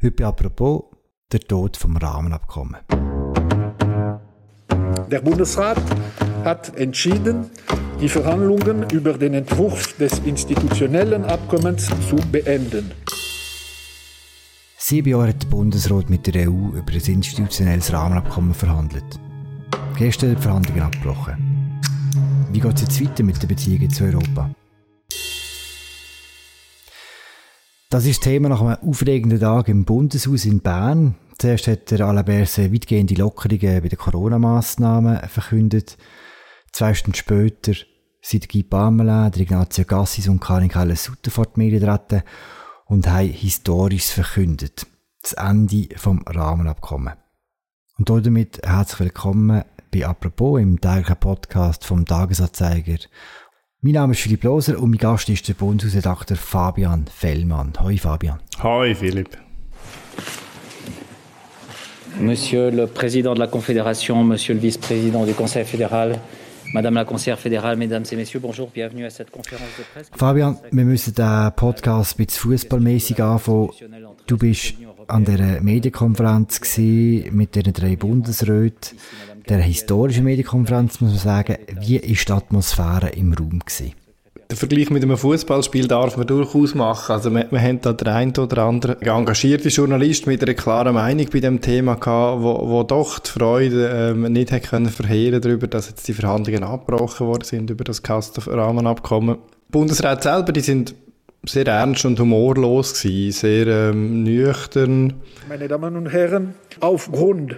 Heute apropos der Tod vom Rahmenabkommen. Der Bundesrat hat entschieden, die Verhandlungen über den Entwurf des institutionellen Abkommens zu beenden. Sieben Jahre hat der Bundesrat mit der EU über ein institutionelles Rahmenabkommen verhandelt. Gestern die Verhandlungen abgebrochen. Wie geht es jetzt weiter mit den Beziehungen zu Europa? Das ist Thema nach einem aufregenden Tag im Bundeshaus in Bern. Zuerst hat der Alain Berset weitgehende Lockerungen bei den Corona-Massnahmen verkündet. Zwei Stunden später sind Guy Pamela, der Ignazio Gassis und Karin Keller Sutter vor die Medien getreten und haben historisch verkündet. Das Ende vom Rahmenabkommen. Und damit herzlich willkommen bei Apropos im täglichen Podcast vom Tagesanzeiger. Mein Name ist Philipp Loser und mein Gast ist der Bundesredakteur Fabian Fellmann. Hoi Fabian. Hoi Philipp. Monsieur le Président de la Confédération, Monsieur le Vice-président du Conseil fédéral, Madame la Conseillère fédérale, Mesdames et Messieurs, bonjour, bienvenue à cette conférence de presse. Fabian, wir müssen den Podcast ein bisschen fußballmäßig anfangen. Du bist an der Medienkonferenz mit den drei Bundesräten, der historischen Medienkonferenz, muss man sagen. Wie ist die Atmosphäre im Raum gewesen? Der Vergleich mit einem Fußballspiel darf man durchaus machen. Also wir, wir haben da der ein oder andere engagierte Journalist mit einer klaren Meinung bei dem Thema gehabt, wo, wo doch die Freude ähm, nicht hat können verheeren darüber, dass jetzt die Verhandlungen abgebrochen worden sind über das Kastenrahmenabkommen. Bundesrat selber, die sind sehr ernst und humorlos gewesen, sehr ähm, nüchtern. Meine Damen und Herren, aufgrund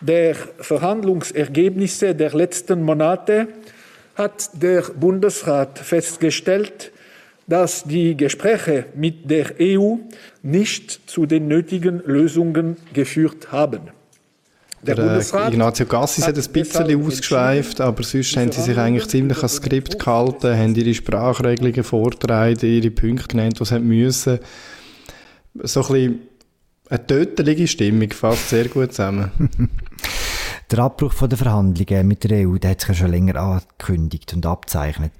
der Verhandlungsergebnisse der letzten Monate hat der Bundesrat festgestellt, dass die Gespräche mit der EU nicht zu den nötigen Lösungen geführt haben. Der, der Bundesrat Ignazio Gassis hat, ein bisschen ausgeschweift, aber sonst haben sie sich eigentlich ziemlich ans Skript gehalten, haben ihre Sprachregelungen vorgetragen, ihre Punkte genannt, was sie müssen. So ein bisschen eine tötelige Stimmung, fasst sehr gut zusammen. Der Abbruch von der Verhandlungen mit der EU, der hat sich ja schon länger angekündigt und abzeichnet.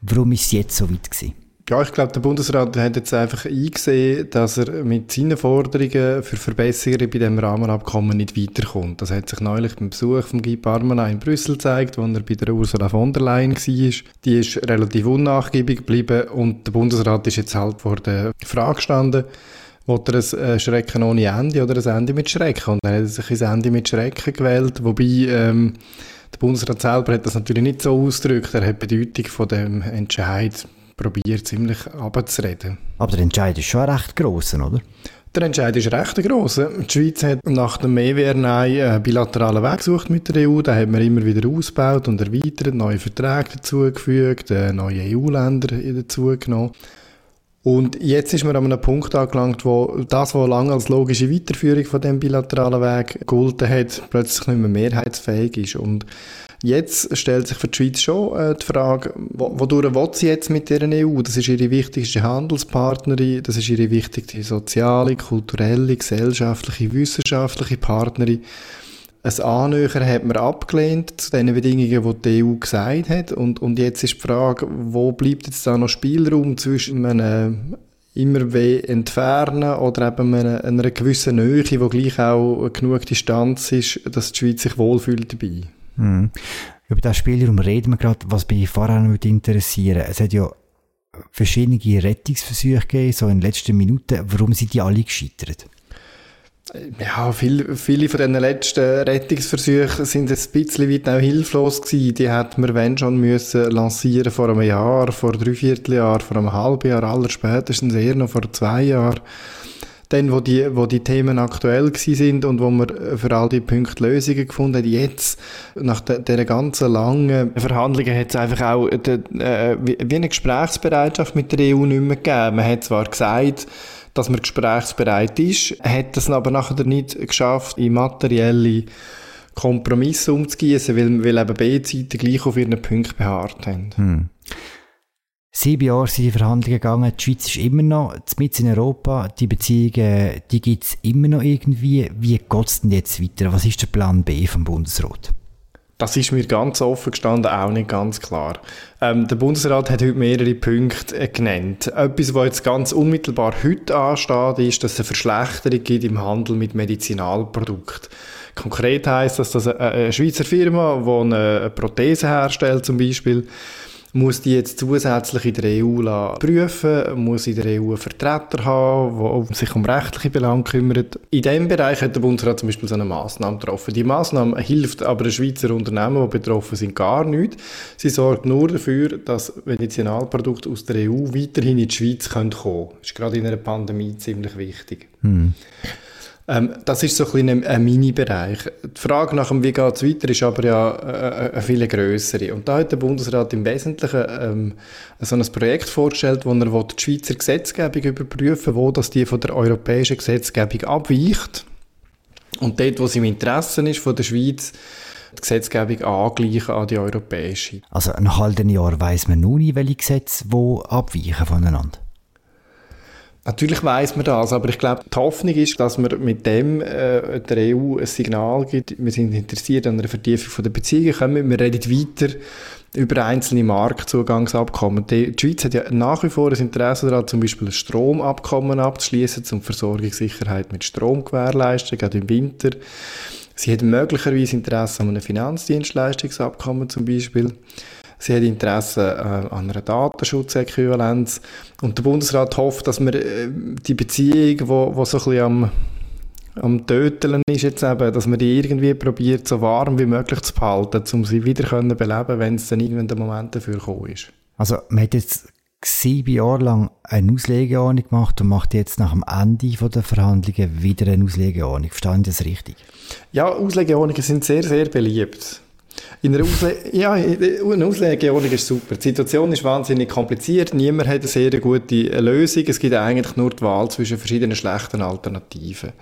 Warum ist es jetzt so weit gewesen? Ja, ich glaube, der Bundesrat hat jetzt einfach eingesehen, dass er mit seinen Forderungen für Verbesserungen bei dem Rahmenabkommen nicht weiterkommt. Das hat sich neulich beim Besuch von Guy Parmelin in Brüssel gezeigt, wo er bei der Ursula von der Leyen war. Die ist relativ unnachgiebig geblieben und der Bundesrat ist jetzt halt vor der Frage gestanden, Will er ein äh, Schrecken ohne Ende oder ein Ende mit Schrecken? Und dann hat er sich ein Ende mit Schrecken gewählt, wobei ähm, der Bundesrat selber hat das natürlich nicht so ausgedrückt. Er hat die Bedeutung von dem Entscheid probiert ziemlich abzureden. Aber der Entscheid ist schon recht gross, oder? Der Entscheid ist recht gross. Die Schweiz hat nach dem EWR einen bilateralen Weg gesucht mit der EU. Den haben wir immer wieder ausgebaut und erweitert, neue Verträge dazugefügt, äh, neue EU-Länder dazugenommen. Und jetzt ist man an einem Punkt angelangt, wo das, was lange als logische Weiterführung von dem bilateralen Weg gegolten hat, plötzlich nicht mehr mehrheitsfähig ist. Und jetzt stellt sich für die Schweiz schon äh, die Frage, wodurch will sie jetzt mit der EU? Das ist ihre wichtigste Handelspartnerin, das ist ihre wichtigste soziale, kulturelle, gesellschaftliche, wissenschaftliche Partnerin ein Annähern hat man abgelehnt zu den Bedingungen, die die EU gesagt hat. Und, und jetzt ist die Frage, wo bleibt jetzt da noch Spielraum zwischen einem immer weh entfernen oder eben einer, einer gewissen Nähe, wo gleich auch genug Distanz ist, dass die Schweiz sich wohlfühlt dabei. Mhm. Über diesen Spielraum reden wir gerade, was mich vorher noch interessieren Es hat ja verschiedene Rettungsversuche gegeben, so in den letzten Minuten. Warum sind die alle gescheitert? Ja, viel, viele von diesen letzten Rettungsversuchen sind ein bisschen weit auch hilflos gewesen. Die hätten wir, wenn schon, müssen lancieren vor einem Jahr, vor drei Vierteljahr, vor einem halben Jahr, aller spätestens eher noch vor zwei Jahren. Dann, wo die, wo die Themen aktuell gewesen sind und wo wir für all die Punkte Lösungen gefunden haben. Jetzt, nach dieser ganzen langen Verhandlungen, hat es einfach auch de, äh, wie eine Gesprächsbereitschaft mit der EU nicht mehr gegeben. Man hat zwar gesagt, dass man gesprächsbereit ist, hat es aber nachher nicht geschafft, in materielle Kompromisse umzugießen, weil, weil eben beide Seiten gleich auf ihren Punkten beharrt haben. Hm. Sieben Jahre sind die Verhandlungen gegangen. Die Schweiz ist immer noch mit in Europa. Die Beziehungen, die gibt es immer noch irgendwie. Wie geht es denn jetzt weiter? Was ist der Plan B vom Bundesrat? Das ist mir ganz offen gestanden auch nicht ganz klar. Ähm, der Bundesrat hat heute mehrere Punkte äh, genannt. Etwas, was jetzt ganz unmittelbar heute ansteht, ist, dass es eine Verschlechterung gibt im Handel mit Medizinalprodukten. Konkret heißt das, dass eine, eine Schweizer Firma, die eine Prothese herstellt zum Beispiel, muss die jetzt zusätzlich in der EU prüfen, muss in der EU einen Vertreter haben, der sich um rechtliche Belange kümmert. In diesem Bereich hat der Bundesrat zum Beispiel so eine Massnahme getroffen. Die Massnahme hilft aber den Schweizer Unternehmen, die betroffen sind, gar nicht. Sie sorgt nur dafür, dass Medizinalprodukte aus der EU weiterhin in die Schweiz kommen können. Das ist gerade in einer Pandemie ziemlich wichtig. Hm. Ähm, das ist so ein, ein, ein Mini-Bereich. Die Frage nach dem, wie geht es weiter, ist aber ja äh, eine viel größere. Und da hat der Bundesrat im Wesentlichen ähm, so ein Projekt vorgestellt, wo er die Schweizer Gesetzgebung überprüfen will, wo das die von der europäischen Gesetzgebung abweicht. Und dort, wo es im Interesse ist von der Schweiz, die Gesetzgebung angleichen an die europäische. Also nach halben Jahr weiss man nun nicht, welche Gesetze wo abweichen voneinander. Natürlich weiß man das, aber ich glaube, die Hoffnung ist, dass man mit dem äh, der EU ein Signal gibt, wir sind interessiert an einer Vertiefung der Beziehungen, kommen wir reden weiter über einzelne Marktzugangsabkommen. Die, die Schweiz hat ja nach wie vor ein Interesse daran, zum Beispiel ein Stromabkommen abzuschließen, um Versorgungssicherheit mit Strom gewährleisten, gerade im Winter. Sie hat möglicherweise Interesse an einem Finanzdienstleistungsabkommen zum Beispiel. Sie hat Interesse äh, an einer Datenschutzäquivalenz. Und der Bundesrat hofft, dass man äh, die Beziehung, wo, wo so ein bisschen am, am Töteln ist jetzt eben, dass man die irgendwie probiert, so warm wie möglich zu behalten, um sie wieder können beleben wenn es dann irgendwann der Moment dafür gekommen ist. Also man hat jetzt sieben Jahre lang eine Auslegeordnung gemacht und macht jetzt nach dem Ende der Verhandlungen wieder eine Auslegeordnung. Verstehen Sie das richtig? Ja, Auslegeordnungen sind sehr, sehr beliebt. In einer, Ausle ja, eine Auslegeordnung ist super. Die Situation ist wahnsinnig kompliziert. Niemand hat eine sehr gute Lösung. Es gibt eigentlich nur die Wahl zwischen verschiedenen schlechten Alternativen.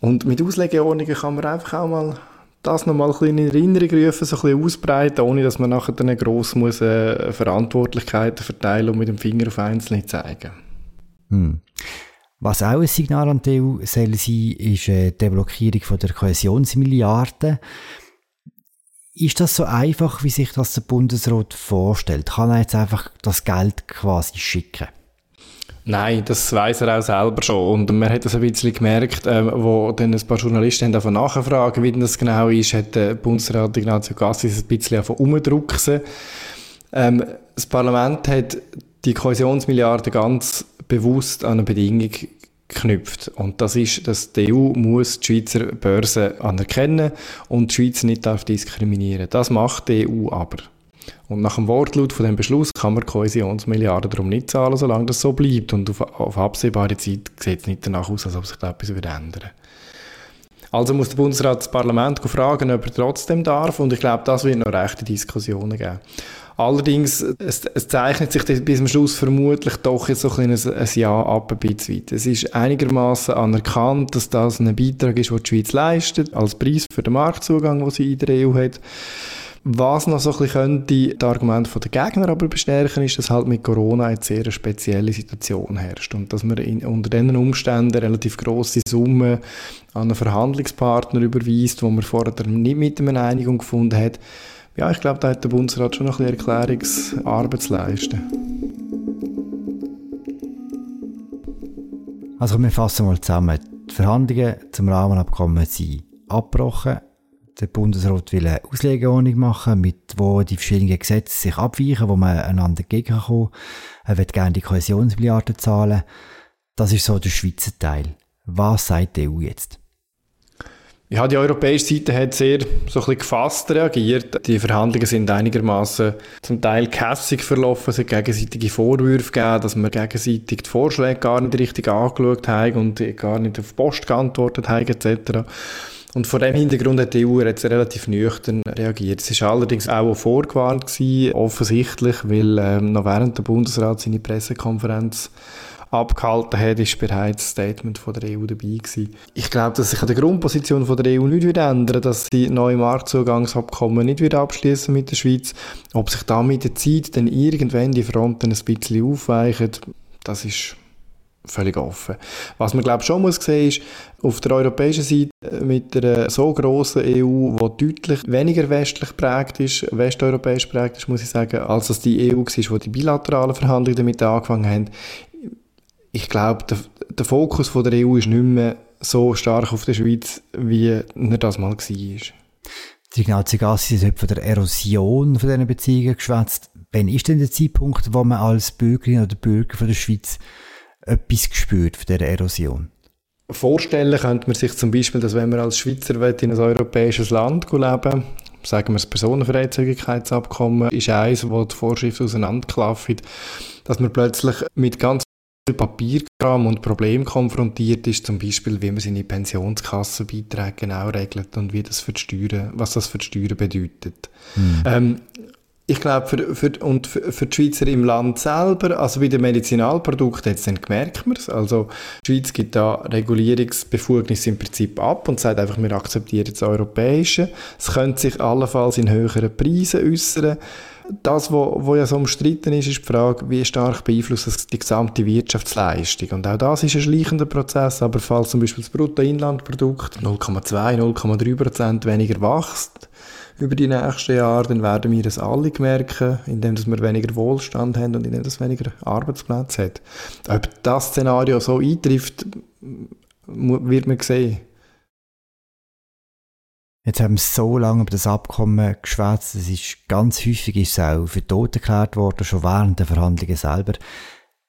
Und mit Auslegeordnungen kann man einfach auch mal das nochmal ein in Erinnerung rufen, so ein bisschen ausbreiten, ohne dass man nachher dann gross muss, äh, Verantwortlichkeiten verteilen und mit dem Finger auf Einzelne zeigen. Hm. Was auch ein Signal an die EU soll sein, ist äh, die Blockierung von der Kohäsionsmilliarden. Ist das so einfach, wie sich das der Bundesrat vorstellt? Kann er jetzt einfach das Geld quasi schicken? Nein, das weiß er auch selber schon. Und man hat das ein bisschen gemerkt, äh, wo dann ein paar Journalisten haben nachfragen, wie das genau ist, hat der Bundesrat Ignazio Gassis ein bisschen umgedrucksen. Ähm, das Parlament hat die Kohäsionsmilliarden ganz bewusst an eine Bedingung knüpft. Und das ist, dass die EU muss die Schweizer Börse anerkennen und die Schweiz nicht darf diskriminieren. Das macht die EU aber. Und nach dem Wortlaut von dem Beschluss kann man Kohäsionsmilliarden darum nicht zahlen, solange das so bleibt. Und auf, auf absehbare Zeit sieht es nicht danach aus, als ob sich da etwas ändern Also muss der Bundesrat das Parlament fragen, ob er trotzdem darf. Und ich glaube, das wird noch rechte Diskussionen geben. Allerdings, es, es zeichnet sich bis zum Schluss vermutlich doch jetzt so ein, ein Jahr ab, ein bisschen. Es ist einigermaßen anerkannt, dass das ein Beitrag ist, den die Schweiz leistet, als Preis für den Marktzugang, den sie in der EU hat. Was noch so ein bisschen könnte die Argumente der Gegner aber bestärken, ist, dass halt mit Corona eine sehr spezielle Situation herrscht und dass man in, unter diesen Umständen relativ grosse Summen an einen Verhandlungspartner überweist, wo man vorher nicht mit einer Einigung gefunden hat ja, ich glaube, da hat der Bundesrat schon noch ein bisschen Erklärungsarbeit zu leisten. Also wir fassen mal zusammen. Die Verhandlungen zum Rahmenabkommen sind abgebrochen. Der Bundesrat will eine Auslegeordnung machen, mit wo die verschiedenen Gesetze sich abweichen, wo man einander entgegenkommen Er wird gerne die Kohäsionsmilliarden zahlen. Das ist so der Schweizer Teil. Was sagt die EU jetzt? Ja, die europäische Seite hat sehr so ein bisschen gefasst reagiert. Die Verhandlungen sind einigermaßen zum Teil kässig verlaufen. Es hat gegenseitige Vorwürfe gegeben, dass man gegenseitig die Vorschläge gar nicht richtig angeschaut haben und gar nicht auf Post geantwortet haben etc. Und vor dem Hintergrund hat die EU jetzt relativ nüchtern reagiert. Es ist allerdings auch vorgewarnt gewesen, offensichtlich, weil ähm, noch während der Bundesrat seine Pressekonferenz abgehalten hat, ist bereits das Statement von der EU dabei gewesen. Ich glaube, dass sich an der Grundposition von der EU nicht wieder ändern, dass sie neue Marktzugangsabkommen nicht wieder abschließen mit der Schweiz. Ob sich da mit der Zeit dann irgendwann die Fronten ein bisschen aufweichen, das ist völlig offen. Was man glaube schon muss sehen ist, auf der europäischen Seite äh, mit einer so grossen EU, die deutlich weniger westlich prägt ist, westeuropäisch prägt ist, muss ich sagen, als es die EU war, die die bilateralen Verhandlungen damit angefangen haben. Ich glaube, der, der Fokus von der EU ist nicht mehr so stark auf der Schweiz, wie er das mal war. Die Ignazio Gassi hat von der Erosion von diesen Beziehungen geschwätzt. Wann ist denn der Zeitpunkt, wo man als Bürgerin oder Bürger von der Schweiz etwas gespürt von dieser Erosion? Vorstellen könnte man sich zum Beispiel, dass wenn man als Schweizer in ein europäisches Land leben sagen wir das Personenfreizügigkeitsabkommen ist eins, wo die Vorschriften auseinanderklaffen, dass man plötzlich mit ganz Papierkram und Problemen konfrontiert ist, zum Beispiel, wie man seine Pensionskassenbeiträge genau regelt und wie das für die Steuern, was das für die Steuern bedeutet. Mhm. Ähm, ich glaube, für, für, und für, für die Schweizer im Land selber, also bei den Medizinalprodukten, jetzt dann merkt man es. Also, die Schweiz gibt da Regulierungsbefugnis im Prinzip ab und sagt einfach, wir akzeptieren das Europäische. Es könnte sich allenfalls in höheren Preisen äußern. Das, was wo ja so umstritten ist, ist die Frage, wie stark beeinflusst das die gesamte Wirtschaftsleistung. Und auch das ist ein schleichender Prozess, aber falls zum Beispiel das Bruttoinlandprodukt 0,2, 0,3 Prozent weniger wächst, über die nächsten Jahre, dann werden wir das alle merken, indem wir weniger Wohlstand haben und indem es weniger Arbeitsplätze hat. Ob das Szenario so eintrifft, wird man sehen. Jetzt haben wir so lange über das Abkommen geschwätzt. Es ist ganz häufig ist es auch für tot erklärt worden, schon während der Verhandlungen selber.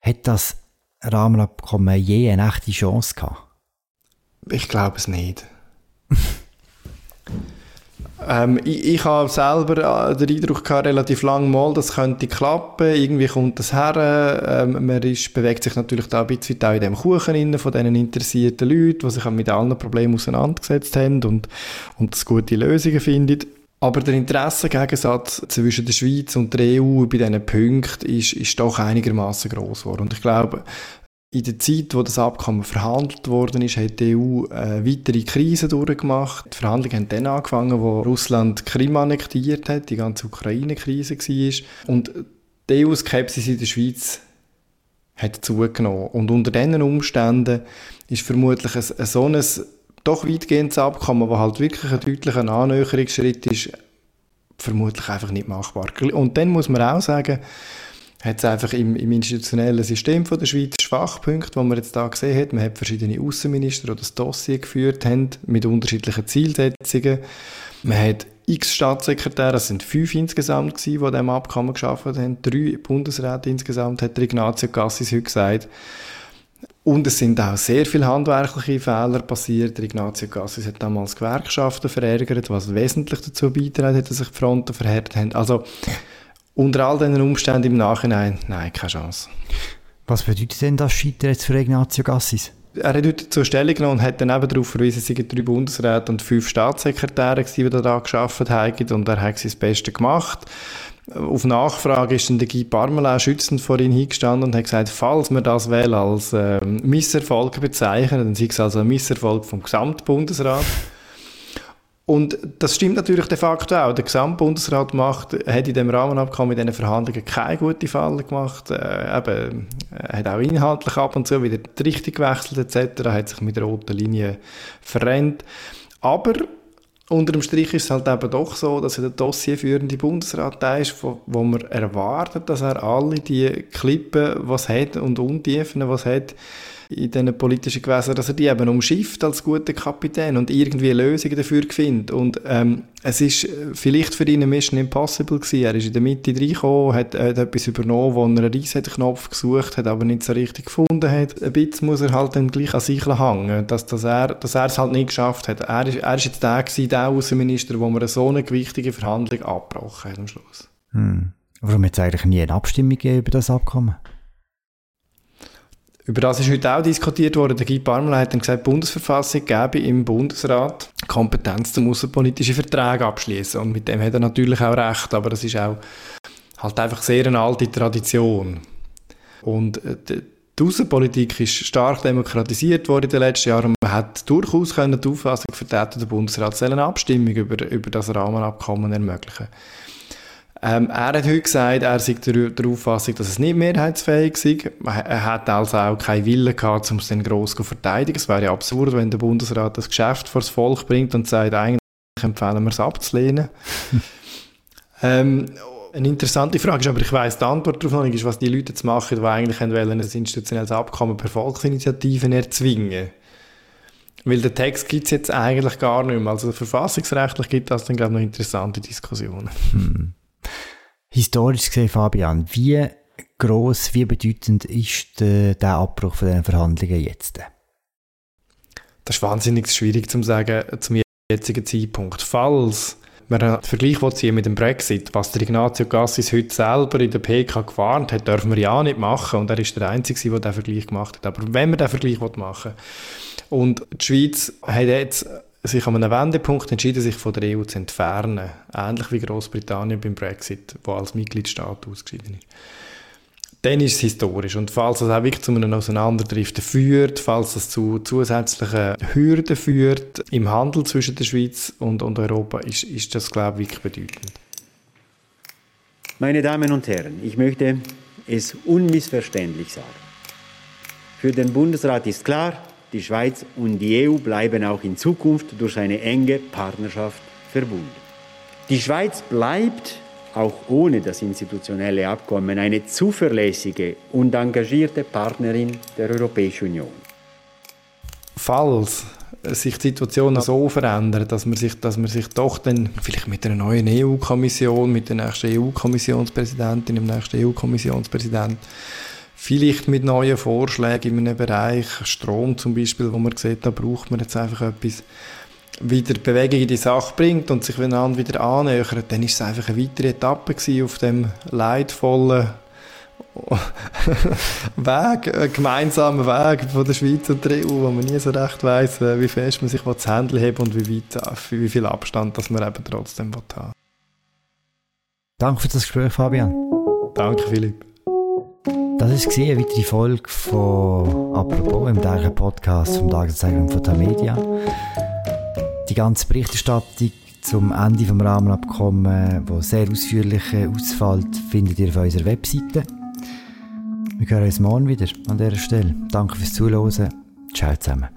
Hat das Rahmenabkommen je eine echte Chance gehabt? Ich glaube es nicht. Ähm, ich, ich habe selber äh, den Eindruck gehabt, relativ lang mal, das könnte klappen, irgendwie kommt das her, ähm, man ist, bewegt sich natürlich da ein bisschen auch in dem Kuchen rein, von diesen interessierten Leuten, die sich mit allen Problemen auseinandergesetzt haben und, und das gute Lösungen finden. Aber der Interessengegensatz zwischen der Schweiz und der EU bei diesen Punkten ist, ist doch einigermaßen groß geworden. Und ich glaube, in der Zeit, wo das Abkommen verhandelt worden ist, hat die EU eine weitere Krise durchgemacht. Die Verhandlungen haben dann angefangen, wo Russland Krim annektiert hat, die ganze Ukraine-Krise war. Und die EU-Skepsis in der Schweiz hat zugenommen. Und unter diesen Umständen ist vermutlich ein, ein so ein doch weitgehendes Abkommen, das halt wirklich ein deutlicher Annäherungsschritt ist, vermutlich einfach nicht machbar. Und dann muss man auch sagen, hat es einfach im, im, institutionellen System von der Schweiz Schwachpunkte, die man jetzt da gesehen hat. Man hat verschiedene Außenminister, die das Dossier geführt haben, mit unterschiedlichen Zielsetzungen. Man hat x Staatssekretäre, es sind fünf insgesamt gewesen, die an diesem Abkommen geschafft haben. Drei Bundesräte insgesamt, hat Ignazio Cassis heute gesagt. Und es sind auch sehr viele handwerkliche Fehler passiert. Ignazio Cassis hat damals Gewerkschaften verärgert, was wesentlich dazu beigetragen hat, dass sich die Fronten verhärtet haben. Also, unter all diesen Umständen im Nachhinein, nein, keine Chance. Was bedeutet denn das Scheitern jetzt für Ignazio Gassis? Er hat heute zur Stellung genommen und hat dann eben darauf verwiesen, es seien drei Bundesräte und fünf Staatssekretäre, die daran gearbeitet haben und er hat sein Bestes gemacht. Auf Nachfrage ist dann der Guy Parmelin schützend vor ihn hingestanden und hat gesagt, falls wir das wählen als äh, Misserfolg bezeichnen, dann sei es also ein Misserfolg vom Gesamtbundesrat. Und das stimmt natürlich de facto auch. Der Gesamtbundesrat macht, hat in dem Rahmenabkommen, in diesen Verhandlungen keine gute Falle gemacht. Äh, eben, er hat auch inhaltlich ab und zu wieder die Richtung gewechselt etc., hat sich mit der roten Linie verrennt. Aber unter dem Strich ist es halt eben doch so, dass er der dossierführende Bundesrat da ist, wo, wo man erwartet, dass er alle die Klippen, was hat und Untiefen, was hat, in diesen politischen Gewässern, dass er die eben umschifft als guter Kapitän und irgendwie Lösungen dafür findet. Und ähm, es ist äh, vielleicht für ihn eine Mission Impossible gewesen. Er ist in der Mitte reingekommen, hat, hat etwas übernommen, wo er einen Reset-Knopf gesucht hat, aber nicht so richtig gefunden hat. Ein bisschen muss er halt dann gleich an sich hängen, dass, dass, er, dass er es halt nicht geschafft hat. Er ist, er ist jetzt der gewesen, der Außenminister, wo man so eine gewichtige Verhandlung abgebrochen hat am Schluss. Hm. Warum hat es eigentlich nie eine Abstimmung über das Abkommen? Über das ist heute auch diskutiert worden. Der Guy Parmelin hat dann gesagt, die Bundesverfassung gebe im Bundesrat Kompetenz zum außenpolitischen Verträge abschließen. Und mit dem hat er natürlich auch recht, aber das ist auch halt einfach sehr eine alte Tradition. Und äh, die Außenpolitik ist stark demokratisiert worden in den letzten Jahren man hat durchaus können die Auffassung vertreten, der Bundesrat soll eine Abstimmung über, über das Rahmenabkommen ermöglichen. Ähm, er hat heute gesagt, er sei der, der Auffassung, dass es nicht mehrheitsfähig sei. Er hat also auch keinen Willen gehabt, um es dann gross zu verteidigen. Es wäre ja absurd, wenn der Bundesrat das Geschäft vor das Volk bringt und sagt, eigentlich empfehlen wir es abzulehnen. ähm, eine interessante Frage ist, aber ich weiss die Antwort darauf noch nicht, ist, was die Leute jetzt machen, die eigentlich wollen, ein institutionelles Abkommen per Volksinitiativen erzwingen. Weil den Text gibt es jetzt eigentlich gar nicht mehr. Also verfassungsrechtlich gibt es dann, glaube ich, noch interessante Diskussionen. Hm historisch gesehen, Fabian, wie groß, wie bedeutend ist der, der Abbruch von den Verhandlungen jetzt? Das ist wahnsinnig schwierig zu sagen zum jetzigen Zeitpunkt. Falls man einen Vergleich ziehen mit dem Brexit, was der Ignazio Gassis heute selber in der PK gewarnt hat, dürfen wir ja nicht machen. Und er ist der Einzige, der diesen Vergleich gemacht hat. Aber wenn man diesen Vergleich machen will, und die Schweiz hat jetzt sich an einem Wendepunkt entschieden, sich von der EU zu entfernen. Ähnlich wie Großbritannien beim Brexit, wo als Mitgliedstaat ausgeschieden ist. Dann ist es historisch. Und falls es auch wirklich zu einem Auseinanderdriften führt, falls es zu zusätzlichen Hürden führt im Handel zwischen der Schweiz und, und Europa, ist, ist das, glaube ich, wirklich bedeutend. Meine Damen und Herren, ich möchte es unmissverständlich sagen. Für den Bundesrat ist klar, die Schweiz und die EU bleiben auch in Zukunft durch eine enge Partnerschaft verbunden. Die Schweiz bleibt auch ohne das institutionelle Abkommen eine zuverlässige und engagierte Partnerin der Europäischen Union. Falls sich die Situation so verändert, dass man sich, dass man sich doch dann vielleicht mit einer neuen EU-Kommission, mit der nächsten EU-Kommissionspräsidentin, dem nächsten EU-Kommissionspräsidenten Vielleicht mit neuen Vorschlägen in einem Bereich, Strom zum Beispiel, wo man sieht, da braucht man jetzt einfach etwas, wieder Bewegung in die Sache bringt und sich einander wieder annähert, dann ist es einfach eine weitere Etappe auf dem leidvollen Weg, einen gemeinsamen Weg von der Schweiz und der EU, wo man nie so recht weiss, äh, wie fest man sich das Händchen hebt und wie, weit, äh, wie viel Abstand dass man eben trotzdem haben Danke für das Gespräch, Fabian. Danke, Philipp. Das war eine weitere Folge von «Apropos» im täglichen Podcast vom Tageszeitung von Tamedia. Die ganze Berichterstattung zum Ende des Rahmenabkommens, wo sehr ausführlich ausfällt, findet ihr auf unserer Webseite. Wir hören uns morgen wieder an dieser Stelle. Danke fürs Zuhören. Ciao zusammen.